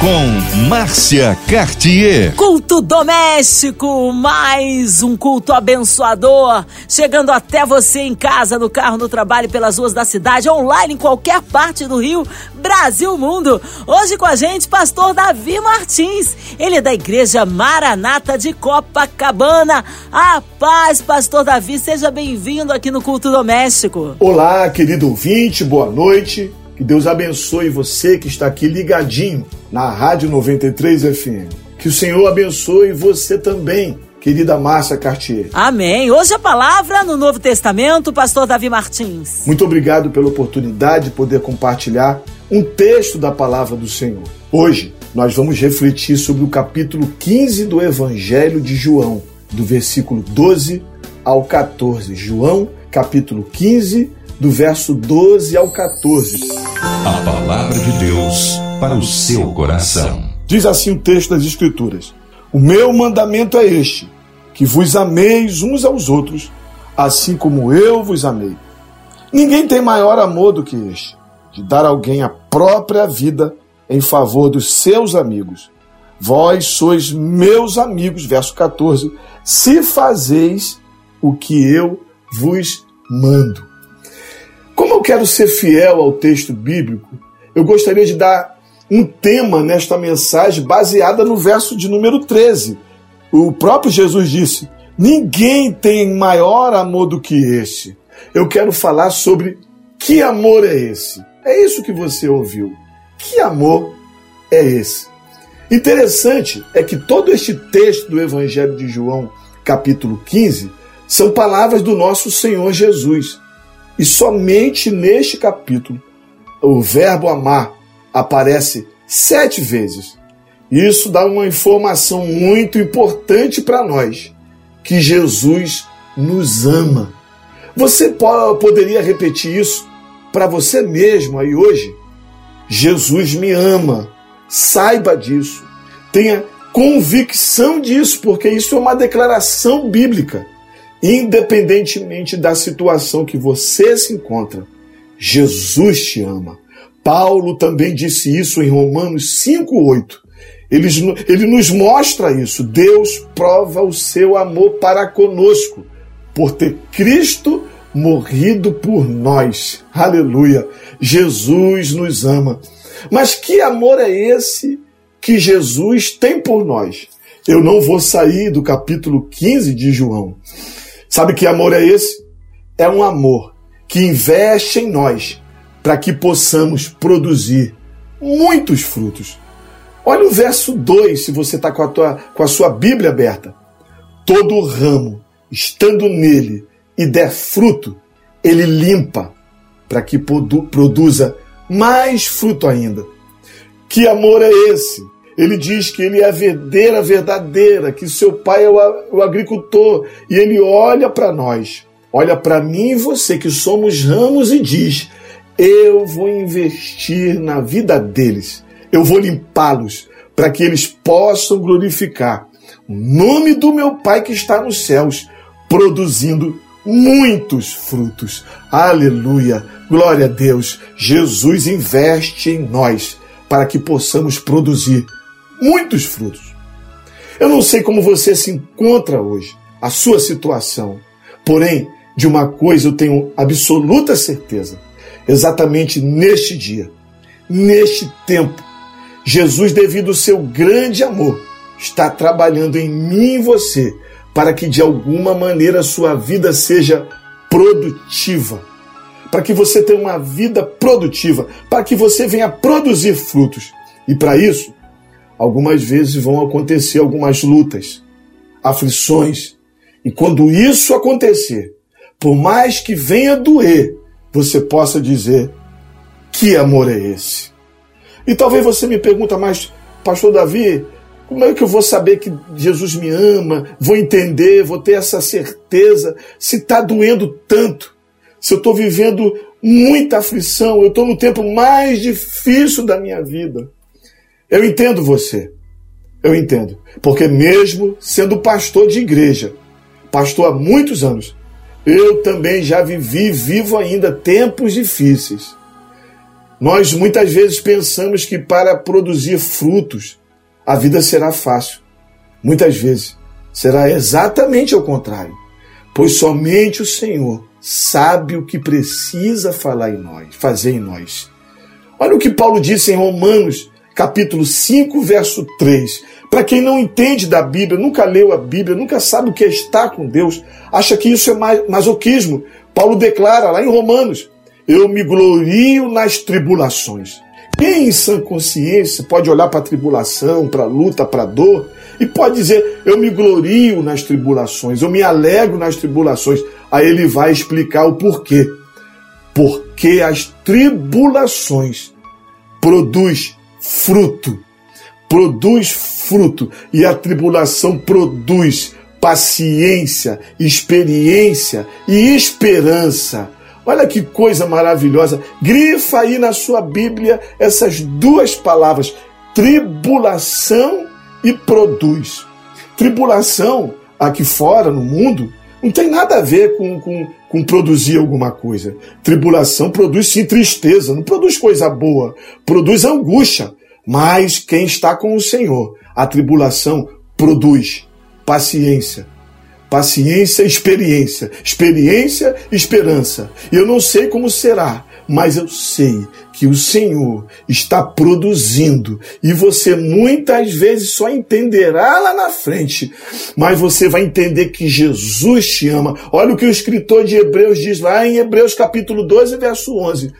com Márcia Cartier. Culto doméstico, mais um culto abençoador, chegando até você em casa, no carro, no trabalho, pelas ruas da cidade, online, em qualquer parte do Rio, Brasil, mundo. Hoje com a gente, pastor Davi Martins. Ele é da Igreja Maranata de Copacabana. A paz, pastor Davi, seja bem-vindo aqui no culto doméstico. Olá, querido ouvinte, boa noite. Que Deus abençoe você que está aqui ligadinho na Rádio 93 FM. Que o Senhor abençoe você também, querida Márcia Cartier. Amém. Hoje a palavra no Novo Testamento, pastor Davi Martins. Muito obrigado pela oportunidade de poder compartilhar um texto da palavra do Senhor. Hoje nós vamos refletir sobre o capítulo 15 do Evangelho de João, do versículo 12 ao 14. João, capítulo 15, do verso 12 ao 14. A palavra de Deus para o seu coração. Diz assim o texto das Escrituras: O meu mandamento é este, que vos ameis uns aos outros, assim como eu vos amei. Ninguém tem maior amor do que este, de dar alguém a própria vida em favor dos seus amigos. Vós sois meus amigos, verso 14, se fazeis o que eu vos mando. Quero ser fiel ao texto bíblico, eu gostaria de dar um tema nesta mensagem baseada no verso de número 13. O próprio Jesus disse: Ninguém tem maior amor do que este. Eu quero falar sobre que amor é esse. É isso que você ouviu. Que amor é esse? Interessante é que todo este texto do Evangelho de João, capítulo 15, são palavras do nosso Senhor Jesus. E somente neste capítulo o verbo amar aparece sete vezes. Isso dá uma informação muito importante para nós: que Jesus nos ama. Você poderia repetir isso para você mesmo aí hoje? Jesus me ama. Saiba disso. Tenha convicção disso, porque isso é uma declaração bíblica. Independentemente da situação que você se encontra, Jesus te ama. Paulo também disse isso em Romanos 5,8. Ele, ele nos mostra isso. Deus prova o seu amor para conosco, por ter Cristo morrido por nós. Aleluia! Jesus nos ama. Mas que amor é esse que Jesus tem por nós? Eu não vou sair do capítulo 15 de João. Sabe que amor é esse? É um amor que investe em nós para que possamos produzir muitos frutos. Olha o verso 2, se você está com, com a sua Bíblia aberta. Todo ramo, estando nele e der fruto, ele limpa para que produ produza mais fruto ainda. Que amor é esse? Ele diz que ele é a verdeira verdadeira, que seu pai é o, agricultor e ele olha para nós, olha para mim e você que somos ramos e diz: Eu vou investir na vida deles, eu vou limpá-los para que eles possam glorificar o nome do meu Pai que está nos céus, produzindo muitos frutos. Aleluia! Glória a Deus! Jesus investe em nós para que possamos produzir muitos frutos. Eu não sei como você se encontra hoje, a sua situação, porém, de uma coisa eu tenho absoluta certeza: exatamente neste dia, neste tempo, Jesus, devido ao seu grande amor, está trabalhando em mim e você para que de alguma maneira a sua vida seja produtiva. Para que você tenha uma vida produtiva, para que você venha produzir frutos. E para isso, algumas vezes vão acontecer algumas lutas, aflições. E quando isso acontecer, por mais que venha doer, você possa dizer: que amor é esse? E talvez você me pergunta, mas, pastor Davi, como é que eu vou saber que Jesus me ama? Vou entender, vou ter essa certeza se está doendo tanto, se eu estou vivendo muita aflição, eu estou no tempo mais difícil da minha vida. Eu entendo você. Eu entendo. Porque mesmo sendo pastor de igreja, pastor há muitos anos, eu também já vivi, vivo ainda tempos difíceis. Nós muitas vezes pensamos que para produzir frutos a vida será fácil. Muitas vezes será exatamente ao contrário, pois somente o Senhor sabe o que precisa falar em nós, fazer em nós. Olha o que Paulo disse em Romanos, capítulo 5, verso 3. Para quem não entende da Bíblia, nunca leu a Bíblia, nunca sabe o que é estar com Deus, acha que isso é masoquismo. Paulo declara lá em Romanos: Eu me glorio nas tribulações. Quem em sã consciência pode olhar para a tribulação, para a luta, para a dor e pode dizer: Eu me glorio nas tribulações, eu me alegro nas tribulações. Aí ele vai explicar o porquê. Porque as tribulações produz fruto, produz fruto e a tribulação produz paciência, experiência e esperança. Olha que coisa maravilhosa. Grifa aí na sua Bíblia essas duas palavras: tribulação e produz. Tribulação aqui fora no mundo não tem nada a ver com, com, com produzir alguma coisa. Tribulação produz sim tristeza, não produz coisa boa, produz angústia. Mas quem está com o Senhor, a tribulação produz paciência. Paciência, experiência. Experiência, esperança. Eu não sei como será, mas eu sei que o Senhor está produzindo e você muitas vezes só entenderá lá na frente, mas você vai entender que Jesus te ama. Olha o que o escritor de Hebreus diz lá em Hebreus capítulo 12, verso 11.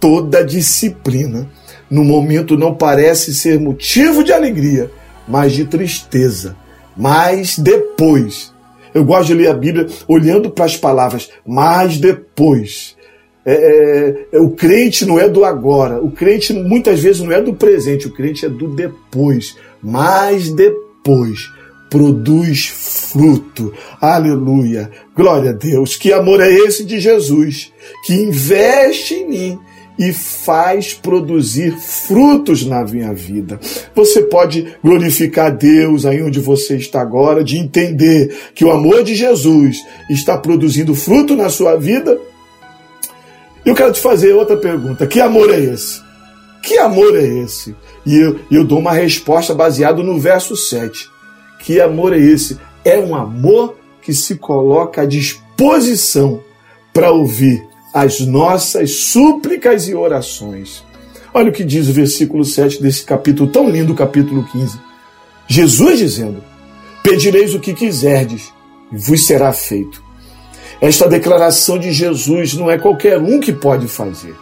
Toda disciplina no momento não parece ser motivo de alegria, mas de tristeza. Mas depois, eu gosto de ler a Bíblia olhando para as palavras, mas depois. É, é, é, o crente não é do agora, o crente muitas vezes não é do presente, o crente é do depois. Mas depois produz fruto. Aleluia. Glória a Deus. Que amor é esse de Jesus que investe em mim e faz produzir frutos na minha vida. Você pode glorificar Deus aí onde você está agora, de entender que o amor de Jesus está produzindo fruto na sua vida. Eu quero te fazer outra pergunta: que amor é esse? Que amor é esse? E eu, eu dou uma resposta baseada no verso 7. Que amor é esse? É um amor que se coloca à disposição para ouvir as nossas súplicas e orações. Olha o que diz o versículo 7 desse capítulo tão lindo, capítulo 15. Jesus dizendo: Pedireis o que quiserdes, e vos será feito. Esta declaração de Jesus não é qualquer um que pode fazer.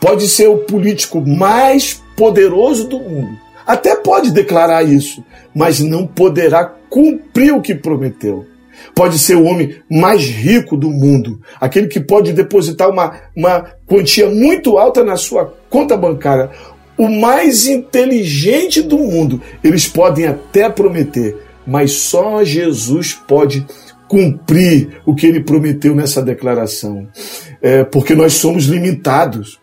Pode ser o político mais poderoso do mundo. Até pode declarar isso, mas não poderá cumprir o que prometeu. Pode ser o homem mais rico do mundo, aquele que pode depositar uma, uma quantia muito alta na sua conta bancária. O mais inteligente do mundo, eles podem até prometer, mas só Jesus pode cumprir o que ele prometeu nessa declaração, é, porque nós somos limitados.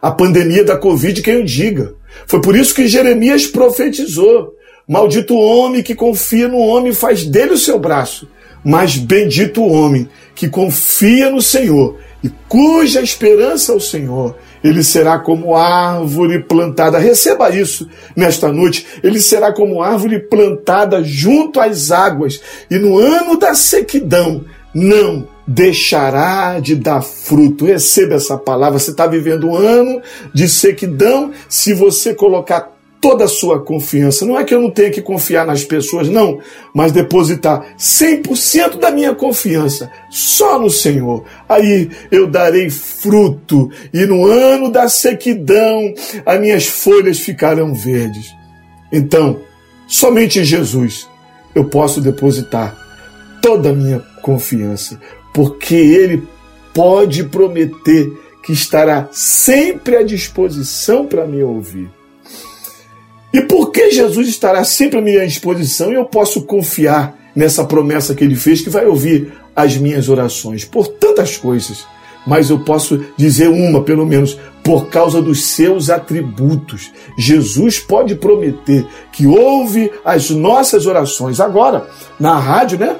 A pandemia da Covid, quem o diga. Foi por isso que Jeremias profetizou: Maldito homem que confia no homem faz dele o seu braço. Mas bendito o homem que confia no Senhor e cuja esperança é o Senhor. Ele será como árvore plantada. Receba isso nesta noite. Ele será como árvore plantada junto às águas, e no ano da sequidão não deixará de dar fruto. Receba essa palavra. Você está vivendo um ano de sequidão. Se você colocar toda a sua confiança. Não é que eu não tenha que confiar nas pessoas, não, mas depositar 100% da minha confiança só no Senhor. Aí eu darei fruto, e no ano da sequidão as minhas folhas ficarão verdes. Então, somente em Jesus eu posso depositar toda a minha confiança, porque Ele pode prometer que estará sempre à disposição para me ouvir. E por que Jesus estará sempre à minha disposição e eu posso confiar nessa promessa que ele fez que vai ouvir as minhas orações? Por tantas coisas. mas eu posso dizer uma, pelo menos, por causa dos seus atributos. Jesus pode prometer que ouve as nossas orações. Agora, na rádio, né?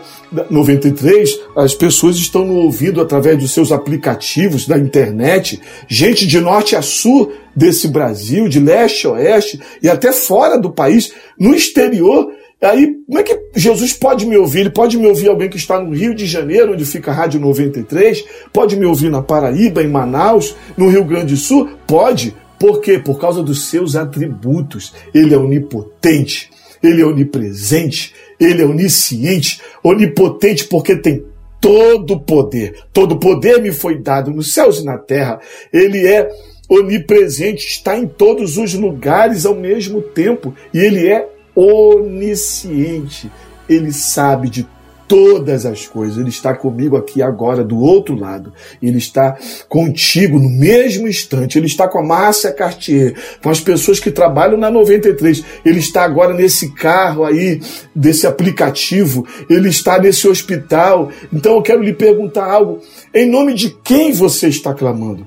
93, as pessoas estão no ouvido através dos seus aplicativos da internet, gente de norte a sul desse Brasil, de leste a oeste e até fora do país, no exterior. Aí, como é que Jesus pode me ouvir? Ele pode me ouvir alguém que está no Rio de Janeiro, onde fica a Rádio 93? Pode me ouvir na Paraíba, em Manaus, no Rio Grande do Sul? Pode. Por quê? Por causa dos seus atributos. Ele é onipotente, ele é onipresente, ele é onisciente, onipotente porque tem todo poder. Todo poder me foi dado nos céus e na terra. Ele é onipresente, está em todos os lugares ao mesmo tempo e ele é onisciente. Ele sabe de todas as coisas. Ele está comigo aqui agora, do outro lado. Ele está contigo no mesmo instante. Ele está com a Márcia Cartier, com as pessoas que trabalham na 93. Ele está agora nesse carro aí, desse aplicativo. Ele está nesse hospital. Então eu quero lhe perguntar algo. Em nome de quem você está clamando?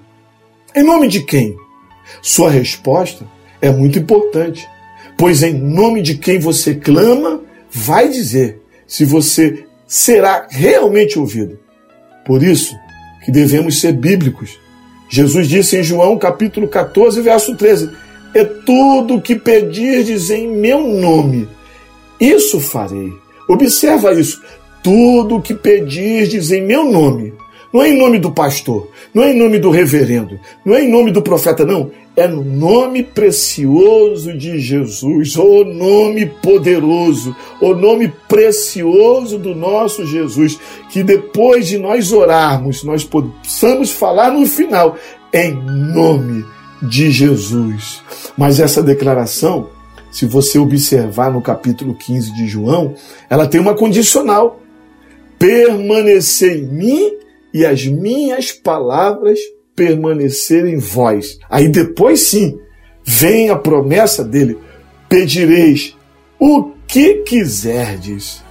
Em nome de quem? Sua resposta é muito importante pois em nome de quem você clama, vai dizer se você será realmente ouvido. Por isso que devemos ser bíblicos. Jesus disse em João capítulo 14, verso 13: É tudo o que pedirdes em meu nome, isso farei. Observa isso. Tudo o que pedirdes em meu nome, não é em nome do pastor, não é em nome do reverendo, não é em nome do profeta, não é no nome precioso de Jesus, o nome poderoso, o nome precioso do nosso Jesus, que depois de nós orarmos, nós possamos falar no final, em nome de Jesus. Mas essa declaração, se você observar no capítulo 15 de João, ela tem uma condicional: permanecer em mim e as minhas palavras permanecer em vós. Aí depois sim, vem a promessa dele: pedireis o que quiserdes.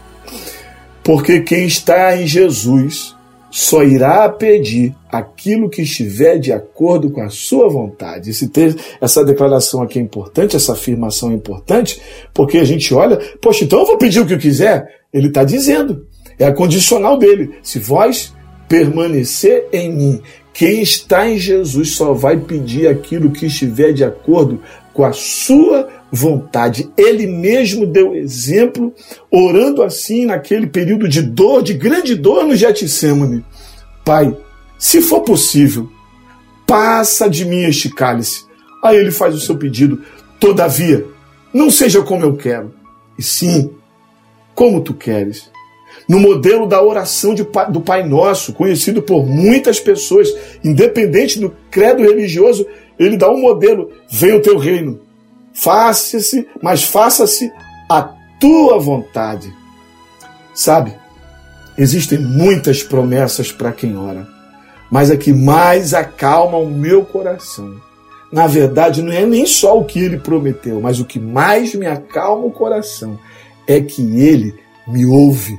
Porque quem está em Jesus só irá pedir aquilo que estiver de acordo com a sua vontade. Esse texto, essa declaração aqui é importante, essa afirmação é importante, porque a gente olha, poxa, então eu vou pedir o que eu quiser. Ele está dizendo, é a condicional dele. Se vós permanecer em mim quem está em Jesus só vai pedir aquilo que estiver de acordo com a sua vontade. Ele mesmo deu exemplo, orando assim naquele período de dor, de grande dor no Getsemane. Pai, se for possível, passa de mim este cálice. Aí ele faz o seu pedido. Todavia, não seja como eu quero, e sim como tu queres no modelo da oração de, do Pai Nosso, conhecido por muitas pessoas, independente do credo religioso, ele dá um modelo: venha o teu reino, faça-se, mas faça-se a tua vontade. Sabe, existem muitas promessas para quem ora, mas a que mais acalma o meu coração. Na verdade, não é nem só o que ele prometeu, mas o que mais me acalma o coração é que ele me ouve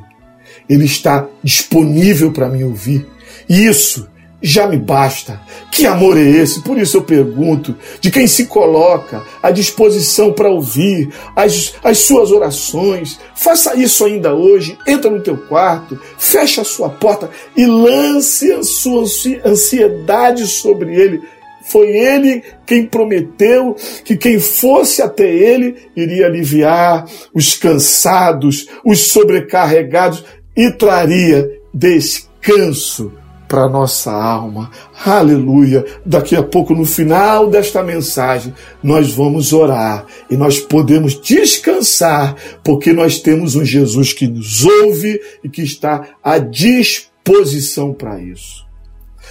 ele está disponível para me ouvir. E isso já me basta. Que amor é esse? Por isso eu pergunto: de quem se coloca à disposição para ouvir as, as suas orações? Faça isso ainda hoje. Entra no teu quarto, fecha a sua porta e lance a sua ansiedade sobre ele. Foi ele quem prometeu que quem fosse até ele iria aliviar os cansados, os sobrecarregados e traria descanso para nossa alma. Aleluia! Daqui a pouco, no final desta mensagem, nós vamos orar e nós podemos descansar, porque nós temos um Jesus que nos ouve e que está à disposição para isso.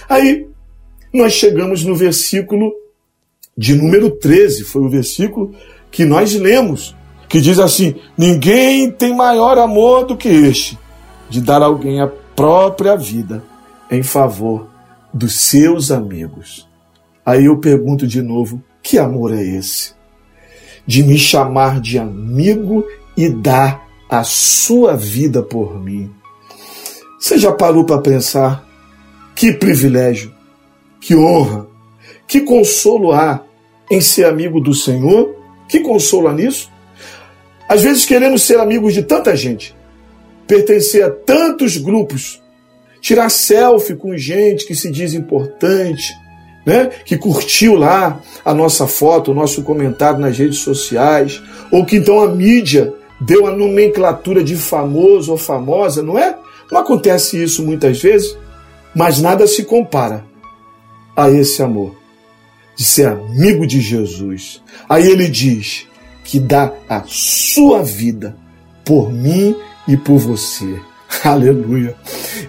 Aí, nós chegamos no versículo de número 13, foi o versículo que nós lemos, que diz assim: Ninguém tem maior amor do que este de dar alguém a própria vida em favor dos seus amigos. Aí eu pergunto de novo: que amor é esse? De me chamar de amigo e dar a sua vida por mim. Você já parou para pensar que privilégio que honra, que consolo há em ser amigo do Senhor? Que consolo há nisso? Às vezes queremos ser amigos de tanta gente, pertencer a tantos grupos, tirar selfie com gente que se diz importante, né? que curtiu lá a nossa foto, o nosso comentário nas redes sociais, ou que então a mídia deu a nomenclatura de famoso ou famosa, não é? Não acontece isso muitas vezes, mas nada se compara a esse amor de ser amigo de Jesus. Aí ele diz que dá a sua vida por mim e por você. Aleluia.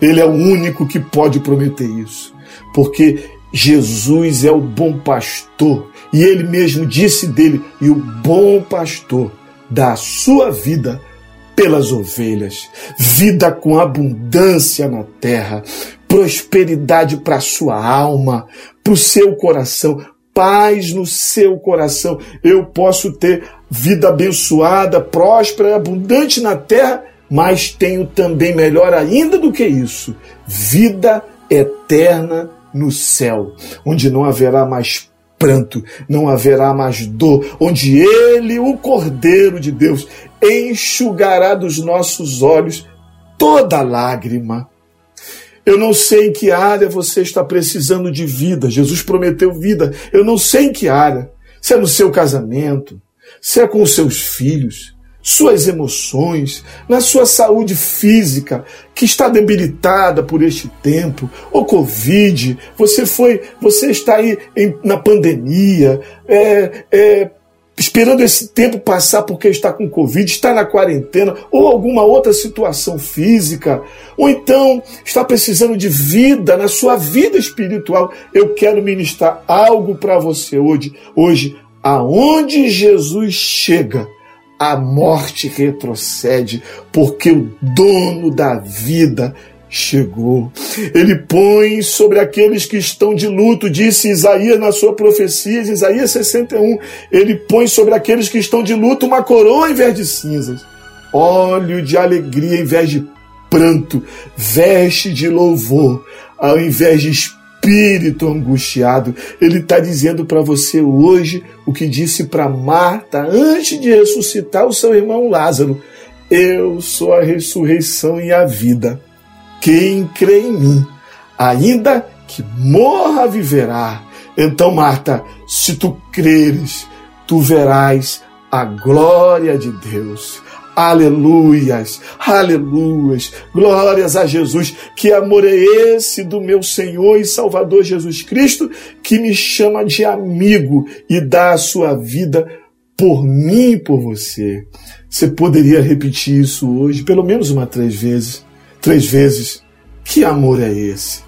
Ele é o único que pode prometer isso, porque Jesus é o bom pastor e ele mesmo disse dele: e o bom pastor dá a sua vida pelas ovelhas, vida com abundância na terra, prosperidade para a sua alma, para o seu coração, paz no seu coração. Eu posso ter vida abençoada, próspera, abundante na terra, mas tenho também melhor ainda do que isso, vida eterna no céu, onde não haverá mais pranto, não haverá mais dor, onde ele, o Cordeiro de Deus, enxugará dos nossos olhos toda lágrima. Eu não sei em que área você está precisando de vida. Jesus prometeu vida. Eu não sei em que área. Se é no seu casamento, se é com os seus filhos, suas emoções, na sua saúde física, que está debilitada por este tempo, o Covid, você foi, você está aí em, na pandemia, é, é, esperando esse tempo passar porque está com Covid, está na quarentena ou alguma outra situação física, ou então está precisando de vida na sua vida espiritual. Eu quero ministrar algo para você hoje. Hoje, aonde Jesus chega, a morte retrocede, porque o dono da vida chegou. Ele põe sobre aqueles que estão de luto, disse Isaías na sua profecia, Isaías 61, ele põe sobre aqueles que estão de luto uma coroa em vez de cinzas, óleo de alegria em vez de pranto, veste de louvor ao invés de espírito angustiado. Ele está dizendo para você hoje o que disse para Marta antes de ressuscitar o seu irmão Lázaro: Eu sou a ressurreição e a vida. Quem crê em mim, ainda que morra, viverá. Então, Marta, se tu creres, tu verás a glória de Deus. Aleluias, aleluias, glórias a Jesus. Que amor é esse do meu Senhor e Salvador Jesus Cristo que me chama de amigo e dá a sua vida por mim e por você. Você poderia repetir isso hoje, pelo menos uma três vezes. Três vezes. Que amor é esse?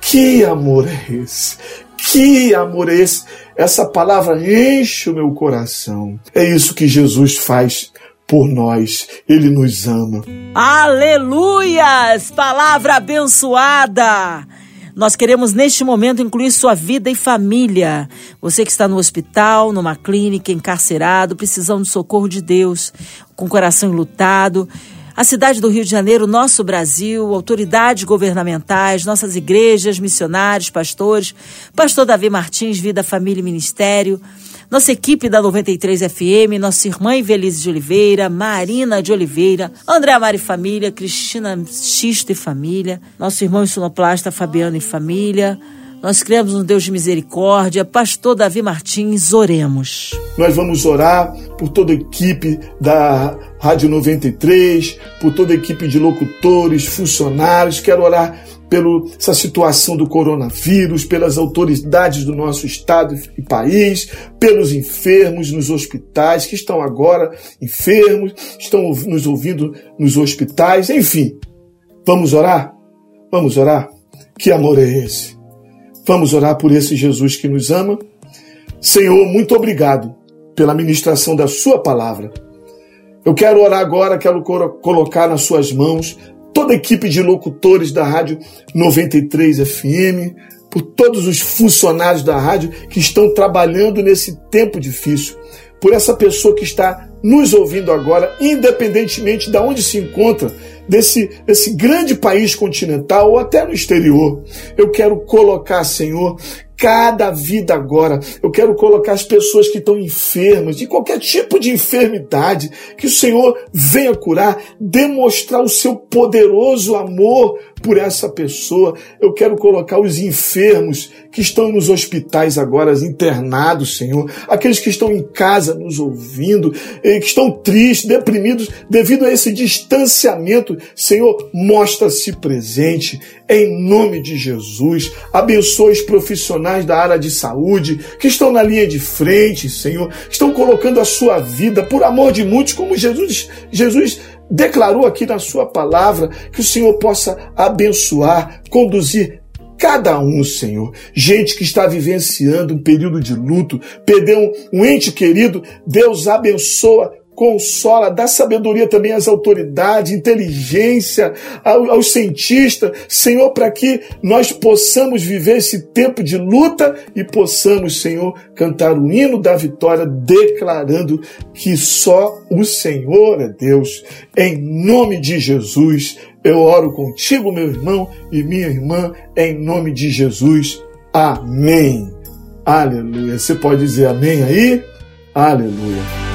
Que amor é esse? Que amor é esse? Essa palavra enche o meu coração. É isso que Jesus faz por nós. Ele nos ama. Aleluias! Palavra abençoada! Nós queremos neste momento incluir sua vida e família. Você que está no hospital, numa clínica, encarcerado, precisando de socorro de Deus, com o coração enlutado. A cidade do Rio de Janeiro, nosso Brasil, autoridades governamentais, nossas igrejas, missionários, pastores, pastor Davi Martins, Vida, Família e Ministério, nossa equipe da 93 FM, nossa irmã Ivelise de Oliveira, Marina de Oliveira, André Amari Família, Cristina Xisto e Família, nosso irmão sonoplasta Fabiano e Família. Nós criamos um Deus de misericórdia. Pastor Davi Martins, oremos. Nós vamos orar por toda a equipe da Rádio 93, por toda a equipe de locutores, funcionários. Quero orar pela situação do coronavírus, pelas autoridades do nosso estado e país, pelos enfermos nos hospitais que estão agora enfermos, estão nos ouvindo nos hospitais, enfim. Vamos orar? Vamos orar? Que amor é esse? Vamos orar por esse Jesus que nos ama. Senhor, muito obrigado pela ministração da Sua palavra. Eu quero orar agora, quero colocar nas Suas mãos toda a equipe de locutores da Rádio 93 FM, por todos os funcionários da rádio que estão trabalhando nesse tempo difícil, por essa pessoa que está nos ouvindo agora, independentemente de onde se encontra, desse, desse grande país continental ou até no exterior. Eu quero colocar, Senhor, cada vida agora. Eu quero colocar as pessoas que estão enfermas, de qualquer tipo de enfermidade, que o Senhor venha curar, demonstrar o seu poderoso amor por essa pessoa. Eu quero colocar os enfermos que estão nos hospitais agora, internados, Senhor, aqueles que estão em casa nos ouvindo, que estão tristes, deprimidos devido a esse distanciamento. Senhor, mostra-se presente em nome de Jesus. Abençoe os profissionais da área de saúde que estão na linha de frente, Senhor, estão colocando a sua vida por amor de muitos, como Jesus, Jesus declarou aqui na sua palavra que o Senhor possa abençoar, conduzir cada um, Senhor. Gente que está vivenciando um período de luto, perdeu um, um ente querido, Deus abençoa consola, dá sabedoria também às autoridades, inteligência, aos cientistas, Senhor, para que nós possamos viver esse tempo de luta e possamos, Senhor, cantar o hino da vitória, declarando que só o Senhor é Deus. Em nome de Jesus, eu oro contigo, meu irmão e minha irmã, em nome de Jesus. Amém. Aleluia. Você pode dizer amém aí? Aleluia.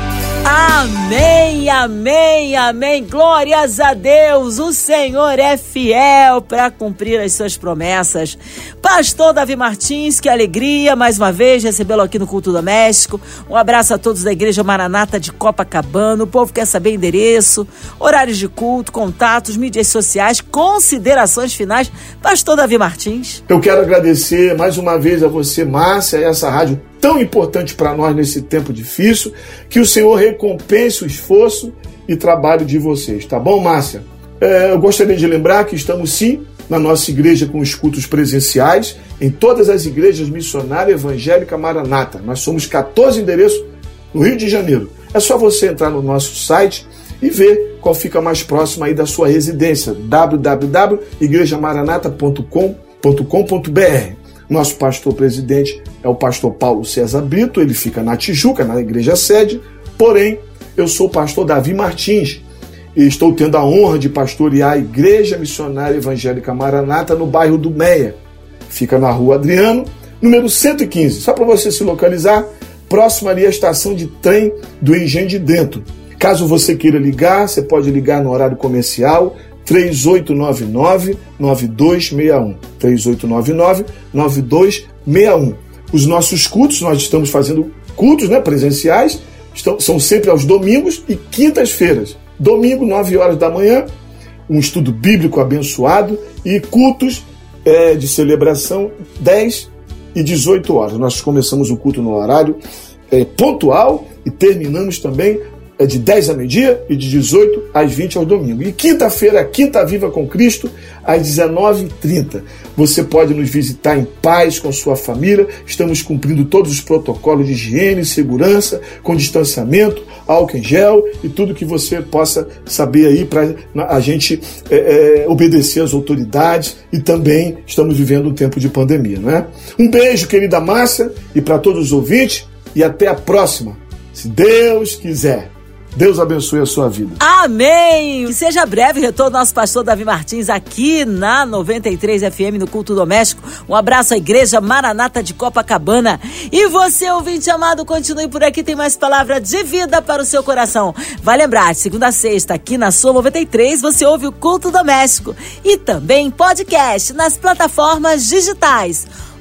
Amém, amém, amém. Glórias a Deus. O Senhor é fiel para cumprir as suas promessas. Pastor Davi Martins, que alegria mais uma vez recebê-lo aqui no Culto Doméstico. Um abraço a todos da Igreja Maranata de Copacabana. O povo quer saber endereço, horários de culto, contatos, mídias sociais, considerações finais. Pastor Davi Martins. Eu quero agradecer mais uma vez a você, Márcia, e essa rádio tão importante para nós nesse tempo difícil. Que o Senhor recompense o esforço e trabalho de vocês, tá bom, Márcia? É, eu gostaria de lembrar que estamos sim na nossa igreja com os cultos presenciais, em todas as igrejas missionárias evangélica Maranata. Nós somos 14 endereços no Rio de Janeiro. É só você entrar no nosso site e ver qual fica mais próximo aí da sua residência, www.igrejamaranata.com.br. Nosso pastor presidente é o pastor Paulo César Brito, ele fica na Tijuca, na igreja sede, porém, eu sou o pastor Davi Martins e estou tendo a honra de pastorear a Igreja Missionária Evangélica Maranata no bairro do Meia. Fica na rua Adriano, número 115. Só para você se localizar, próximo ali à estação de trem do Engenho de Dentro. Caso você queira ligar, você pode ligar no horário comercial 3899-9261. 3899-9261. Os nossos cultos, nós estamos fazendo cultos né, presenciais, estão, são sempre aos domingos e quintas-feiras. Domingo, 9 horas da manhã, um estudo bíblico abençoado e cultos é, de celebração 10 e 18 horas. Nós começamos o culto no horário é, pontual e terminamos também é de 10 a meio-dia e de 18 às 20 ao domingo. E quinta-feira, Quinta Viva com Cristo, às 19h30. Você pode nos visitar em paz com sua família. Estamos cumprindo todos os protocolos de higiene, segurança, com distanciamento, álcool em gel e tudo que você possa saber aí para a gente é, é, obedecer às autoridades e também estamos vivendo um tempo de pandemia, não é? Um beijo, querida Márcia, e para todos os ouvintes, e até a próxima, se Deus quiser. Deus abençoe a sua vida. Amém! Que seja breve retorno nosso pastor Davi Martins aqui na 93 FM no Culto Doméstico. Um abraço à Igreja Maranata de Copacabana. E você, ouvinte amado, continue por aqui, tem mais palavra de vida para o seu coração. Vai lembrar, segunda a sexta, aqui na sua 93, você ouve o Culto Doméstico e também podcast nas plataformas digitais